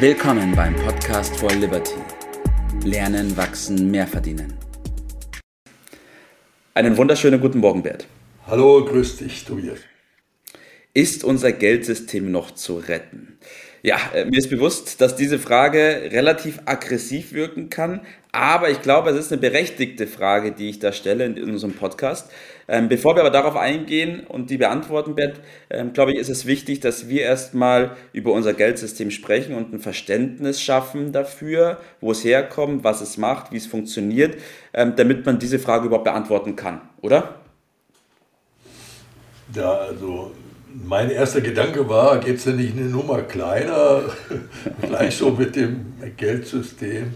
Willkommen beim Podcast for Liberty. Lernen, wachsen, mehr verdienen. Einen wunderschönen guten Morgen, Bert. Hallo, grüß dich, Tobias. Ist unser Geldsystem noch zu retten? Ja, äh, mir ist bewusst, dass diese Frage relativ aggressiv wirken kann, aber ich glaube, es ist eine berechtigte Frage, die ich da stelle in unserem Podcast. Ähm, bevor wir aber darauf eingehen und die beantworten, Bert, ähm, glaube ich, ist es wichtig, dass wir erstmal über unser Geldsystem sprechen und ein Verständnis schaffen dafür, wo es herkommt, was es macht, wie es funktioniert, ähm, damit man diese Frage überhaupt beantworten kann, oder? Ja, also mein erster Gedanke war, geht es denn nicht eine Nummer kleiner, gleich so mit dem Geldsystem.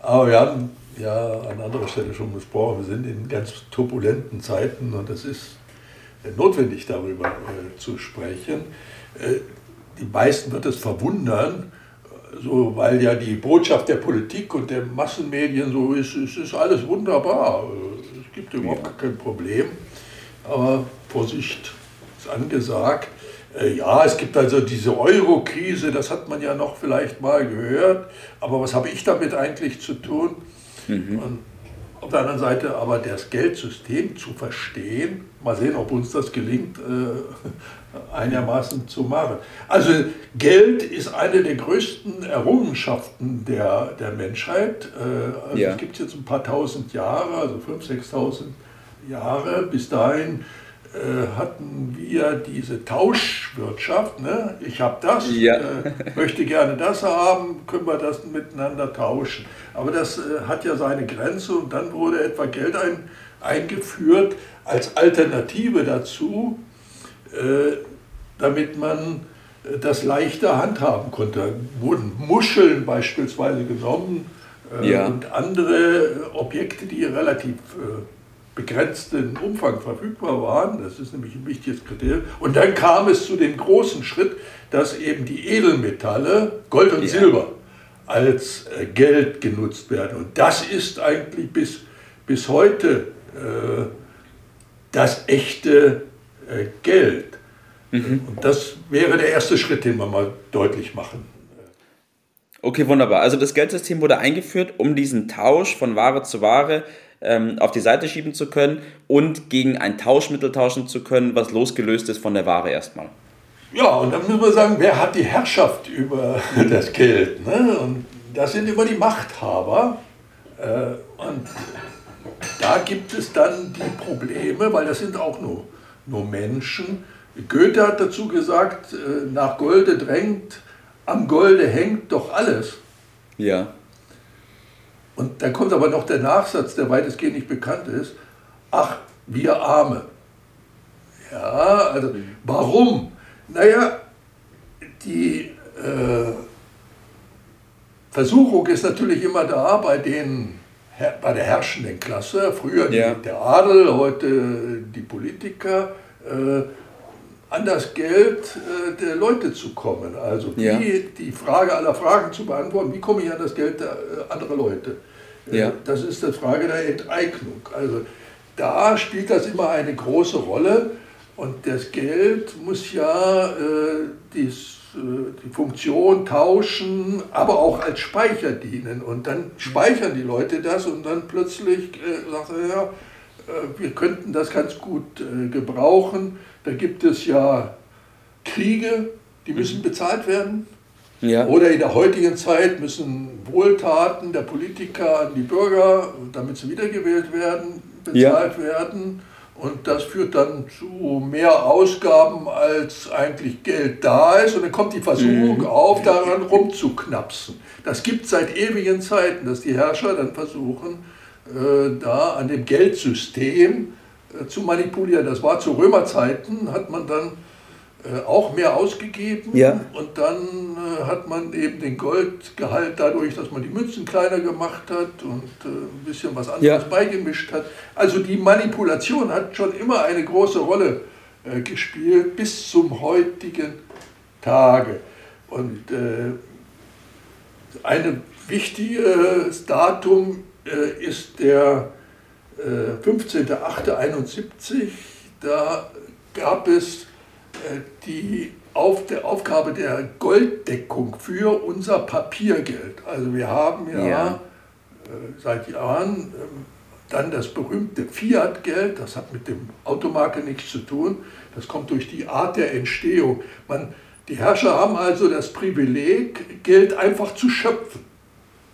Aber wir haben ja an anderer Stelle schon besprochen, wir sind in ganz turbulenten Zeiten und es ist notwendig, darüber äh, zu sprechen. Äh, die meisten wird es verwundern, so, weil ja die Botschaft der Politik und der Massenmedien so ist, es ist alles wunderbar, es gibt überhaupt kein Problem. Aber Vorsicht, angesagt. Äh, ja, es gibt also diese Euro-Krise, das hat man ja noch vielleicht mal gehört, aber was habe ich damit eigentlich zu tun? Mhm. Und auf der anderen Seite aber das Geldsystem zu verstehen, mal sehen, ob uns das gelingt, äh, einigermaßen zu machen. Also Geld ist eine der größten Errungenschaften der, der Menschheit. Äh, also ja. Es gibt jetzt ein paar tausend Jahre, also 5.000, 6.000 Jahre. Bis dahin hatten wir diese Tauschwirtschaft. Ne? Ich habe das, ja. äh, möchte gerne das haben, können wir das miteinander tauschen. Aber das äh, hat ja seine Grenze und dann wurde etwa Geld ein, eingeführt als Alternative dazu, äh, damit man äh, das leichter handhaben konnte. Wurden Muscheln beispielsweise genommen ja. und andere Objekte, die relativ begrenzten Umfang verfügbar waren. Das ist nämlich ein wichtiges Kriterium. Und dann kam es zu dem großen Schritt, dass eben die Edelmetalle, Gold und ja. Silber, als äh, Geld genutzt werden. Und das ist eigentlich bis, bis heute äh, das echte äh, Geld. Mhm. Und das wäre der erste Schritt, den wir mal deutlich machen. Okay, wunderbar. Also das Geldsystem wurde eingeführt, um diesen Tausch von Ware zu Ware ähm, auf die Seite schieben zu können und gegen ein Tauschmittel tauschen zu können, was losgelöst ist von der Ware erstmal. Ja, und dann müssen wir sagen, wer hat die Herrschaft über das Geld? Ne? Und das sind immer die Machthaber. Äh, und da gibt es dann die Probleme, weil das sind auch nur, nur Menschen. Goethe hat dazu gesagt, äh, nach Golde drängt, am Golde hängt doch alles. Ja. Und dann kommt aber noch der Nachsatz, der weitestgehend nicht bekannt ist. Ach, wir Arme. Ja, also warum? Naja, die äh, Versuchung ist natürlich immer da bei, den, bei der herrschenden Klasse. Früher ja. der Adel, heute die Politiker. Äh, an das Geld äh, der Leute zu kommen. Also wie ja. die Frage aller Fragen zu beantworten, wie komme ich an das Geld der äh, anderer Leute? Äh, ja. Das ist die Frage der Enteignung. Also da spielt das immer eine große Rolle und das Geld muss ja äh, dies, äh, die Funktion tauschen, aber auch als Speicher dienen. Und dann speichern die Leute das und dann plötzlich äh, sagt er, ja, wir könnten das ganz gut gebrauchen. Da gibt es ja Kriege, die müssen mhm. bezahlt werden. Ja. Oder in der heutigen Zeit müssen Wohltaten der Politiker an die Bürger, damit sie wiedergewählt werden, bezahlt ja. werden. Und das führt dann zu mehr Ausgaben, als eigentlich Geld da ist. Und dann kommt die Versuchung mhm. auf, daran rumzuknapsen. Das gibt es seit ewigen Zeiten, dass die Herrscher dann versuchen, äh, da an dem Geldsystem zu manipulieren. Das war zu Römerzeiten, hat man dann äh, auch mehr ausgegeben ja. und dann äh, hat man eben den Goldgehalt dadurch, dass man die Münzen kleiner gemacht hat und äh, ein bisschen was anderes ja. beigemischt hat. Also die Manipulation hat schon immer eine große Rolle äh, gespielt bis zum heutigen Tage. Und äh, ein wichtiges Datum äh, ist der äh, 15.08.71. Da gab es äh, die auf der Aufgabe der Golddeckung für unser Papiergeld. Also wir haben ja, ja. Äh, seit Jahren ähm, dann das berühmte Fiat-Geld, das hat mit dem Automarke nichts zu tun, das kommt durch die Art der Entstehung. Man, die Herrscher haben also das Privileg, Geld einfach zu schöpfen.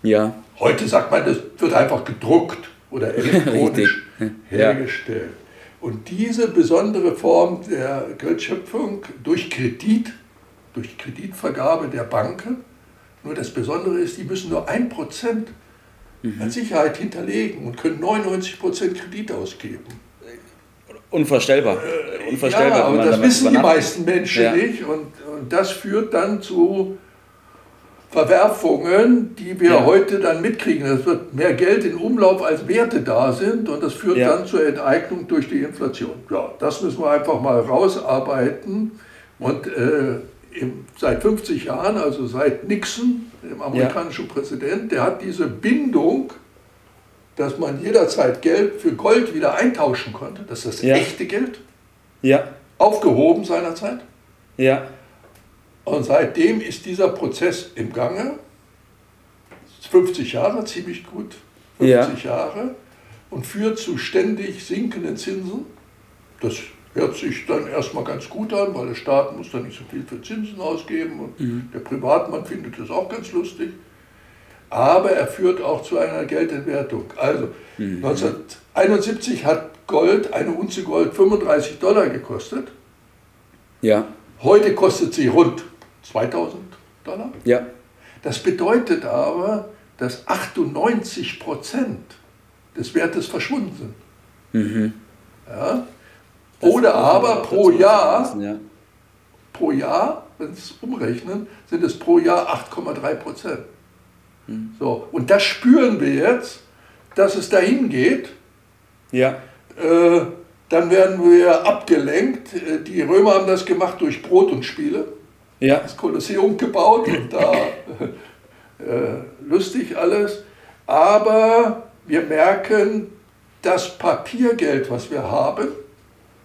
Ja. Heute sagt man, das wird einfach gedruckt oder elektronisch hergestellt. Und diese besondere Form der Geldschöpfung durch Kredit, durch Kreditvergabe der Banken, nur das Besondere ist, die müssen nur ein Prozent mhm. als Sicherheit hinterlegen und können 99 Prozent Kredit ausgeben. Unvorstellbar. Äh, Unvorstellbar. Ja, und das wissen die meisten Menschen ja. nicht. Und, und das führt dann zu Verwerfungen, die wir ja. heute dann mitkriegen. Es wird mehr Geld in Umlauf als Werte da sind und das führt ja. dann zur Enteignung durch die Inflation. Ja, das müssen wir einfach mal rausarbeiten. Und äh, im, seit 50 Jahren, also seit Nixon, dem amerikanischen ja. Präsident, der hat diese Bindung, dass man jederzeit Geld für Gold wieder eintauschen konnte, das ist das echte Geld, aufgehoben seinerzeit. Ja. Und seitdem ist dieser Prozess im Gange. 50 Jahre, ziemlich gut. 50 ja. Jahre. Und führt zu ständig sinkenden Zinsen. Das hört sich dann erstmal ganz gut an, weil der Staat muss dann nicht so viel für Zinsen ausgeben und mhm. der Privatmann findet das auch ganz lustig. Aber er führt auch zu einer Geldentwertung. Also mhm. 1971 hat Gold, eine Unze Gold, 35 Dollar gekostet. Ja. Heute kostet sie rund 2000 Dollar. Ja. Das bedeutet aber, dass 98 Prozent des Wertes verschwunden sind. Mhm. Ja? Oder aber pro Jahr, ja. pro Jahr, wenn Sie es umrechnen, sind es pro Jahr 8,3 Prozent. Mhm. So, und das spüren wir jetzt, dass es dahin geht. Ja. Äh, dann werden wir abgelenkt. Äh, die Römer haben das gemacht durch Brot und Spiele ja. das Kolosseum gebaut und da äh, lustig alles. Aber wir merken, das Papiergeld, was wir haben,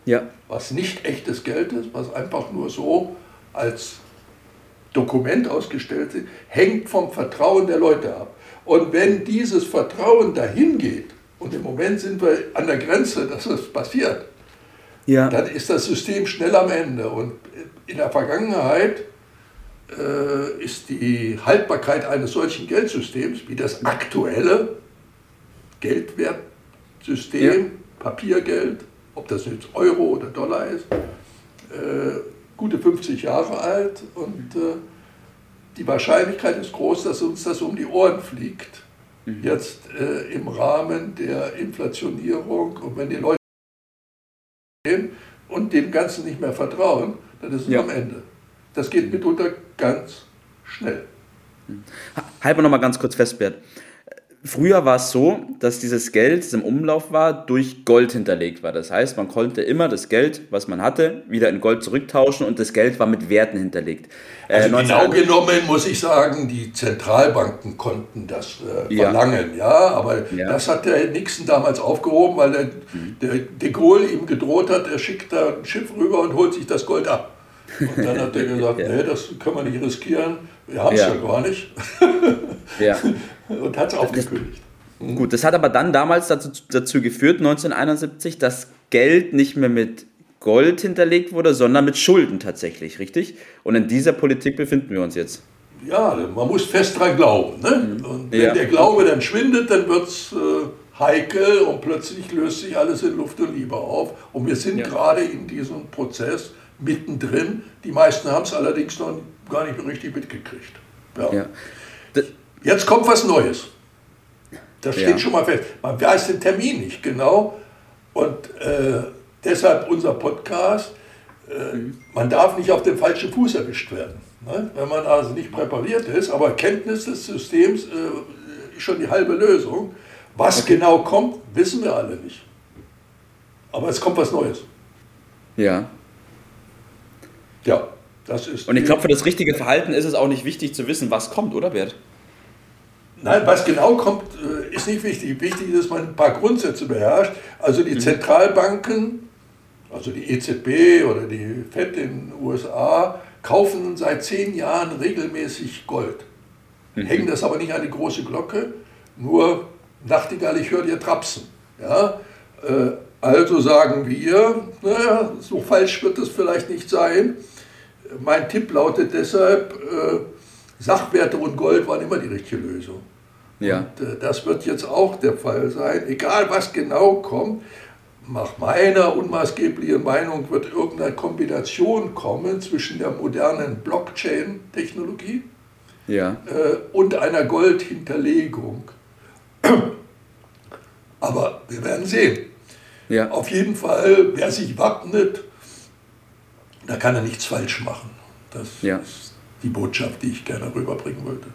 ja. was nicht echtes Geld ist, was einfach nur so als Dokument ausgestellt ist, hängt vom Vertrauen der Leute ab. Und wenn dieses Vertrauen dahin geht, und im Moment sind wir an der Grenze, dass das passiert, ja. dann ist das System schnell am Ende. Und in der Vergangenheit äh, ist die Haltbarkeit eines solchen Geldsystems wie das aktuelle Geldwertsystem, ja. Papiergeld, ob das jetzt Euro oder Dollar ist, äh, gute 50 Jahre alt und äh, die Wahrscheinlichkeit ist groß, dass uns das um die Ohren fliegt. Mhm. Jetzt äh, im Rahmen der Inflationierung und wenn die Leute und dem Ganzen nicht mehr vertrauen, dann ist es ja. am Ende. Das geht mitunter ganz schnell. Halten wir nochmal ganz kurz fest, Bert. Früher war es so, dass dieses Geld, das im Umlauf war, durch Gold hinterlegt war. Das heißt, man konnte immer das Geld, was man hatte, wieder in Gold zurücktauschen und das Geld war mit Werten hinterlegt. Äh, also genau genommen muss ich sagen, die Zentralbanken konnten das äh, verlangen, ja. ja aber ja. das hat der Nixon damals aufgehoben, weil der, mhm. der de Gaulle ihm gedroht hat, er schickt da ein Schiff rüber und holt sich das Gold ab. Und dann hat er gesagt, ja. nee, das können wir nicht riskieren, wir haben es ja. ja. gar nicht. ja. Und hat es aufgekündigt. Mhm. Gut, das hat aber dann damals dazu, dazu geführt, 1971, dass Geld nicht mehr mit Gold hinterlegt wurde, sondern mit Schulden tatsächlich, richtig? Und in dieser Politik befinden wir uns jetzt. Ja, man muss fest dran glauben. Ne? Mhm. Und wenn ja. der Glaube dann schwindet, dann wird es äh, heikel und plötzlich löst sich alles in Luft und Liebe auf. Und wir sind ja. gerade in diesem Prozess mittendrin. Die meisten haben es allerdings noch gar nicht richtig mitgekriegt. Ja. ja. Jetzt kommt was Neues. Das steht ja. schon mal fest. Man weiß den Termin nicht genau. Und äh, deshalb unser Podcast. Äh, mhm. Man darf nicht auf dem falschen Fuß erwischt werden. Ne? Wenn man also nicht präpariert ist, aber Kenntnis des Systems äh, ist schon die halbe Lösung. Was okay. genau kommt, wissen wir alle nicht. Aber es kommt was Neues. Ja. Ja, das ist. Und ich glaube, für das richtige Verhalten ist es auch nicht wichtig zu wissen, was kommt, oder Bert? Nein, was genau kommt, äh, ist nicht wichtig. Wichtig ist, dass man ein paar Grundsätze beherrscht. Also die mhm. Zentralbanken, also die EZB oder die FED in den USA, kaufen seit zehn Jahren regelmäßig Gold. Mhm. Hängen das aber nicht an die große Glocke, nur Nachtigall, ich höre dir trapsen. Ja? Äh, also sagen wir, naja, so falsch wird es vielleicht nicht sein. Mein Tipp lautet deshalb, äh, Sachwerte und Gold waren immer die richtige Lösung. Ja. Und äh, das wird jetzt auch der Fall sein, egal was genau kommt. Nach meiner unmaßgeblichen Meinung wird irgendeine Kombination kommen zwischen der modernen Blockchain-Technologie ja. äh, und einer Goldhinterlegung. Aber wir werden sehen. Ja. Auf jeden Fall, wer sich wappnet, da kann er nichts falsch machen. Das ja. ist die Botschaft, die ich gerne rüberbringen wollte.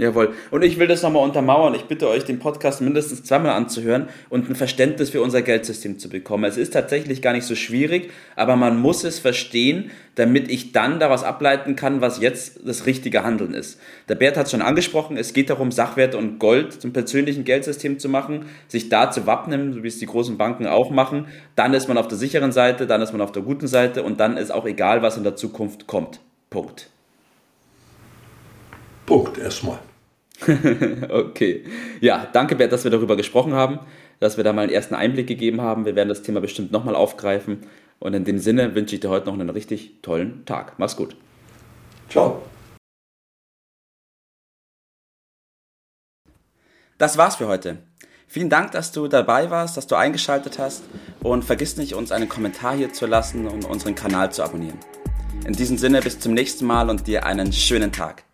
Jawohl. Und ich will das nochmal untermauern. Ich bitte euch, den Podcast mindestens zweimal anzuhören und ein Verständnis für unser Geldsystem zu bekommen. Es ist tatsächlich gar nicht so schwierig, aber man muss es verstehen, damit ich dann daraus ableiten kann, was jetzt das richtige Handeln ist. Der Bert hat es schon angesprochen, es geht darum, Sachwerte und Gold zum persönlichen Geldsystem zu machen, sich da zu wappnen, so wie es die großen Banken auch machen. Dann ist man auf der sicheren Seite, dann ist man auf der guten Seite und dann ist auch egal, was in der Zukunft kommt. Punkt. Punkt erstmal. okay. Ja, danke Bert, dass wir darüber gesprochen haben, dass wir da mal einen ersten Einblick gegeben haben. Wir werden das Thema bestimmt nochmal aufgreifen. Und in dem Sinne wünsche ich dir heute noch einen richtig tollen Tag. Mach's gut. Ciao. Das war's für heute. Vielen Dank, dass du dabei warst, dass du eingeschaltet hast und vergiss nicht, uns einen Kommentar hier zu lassen und unseren Kanal zu abonnieren. In diesem Sinne bis zum nächsten Mal und dir einen schönen Tag.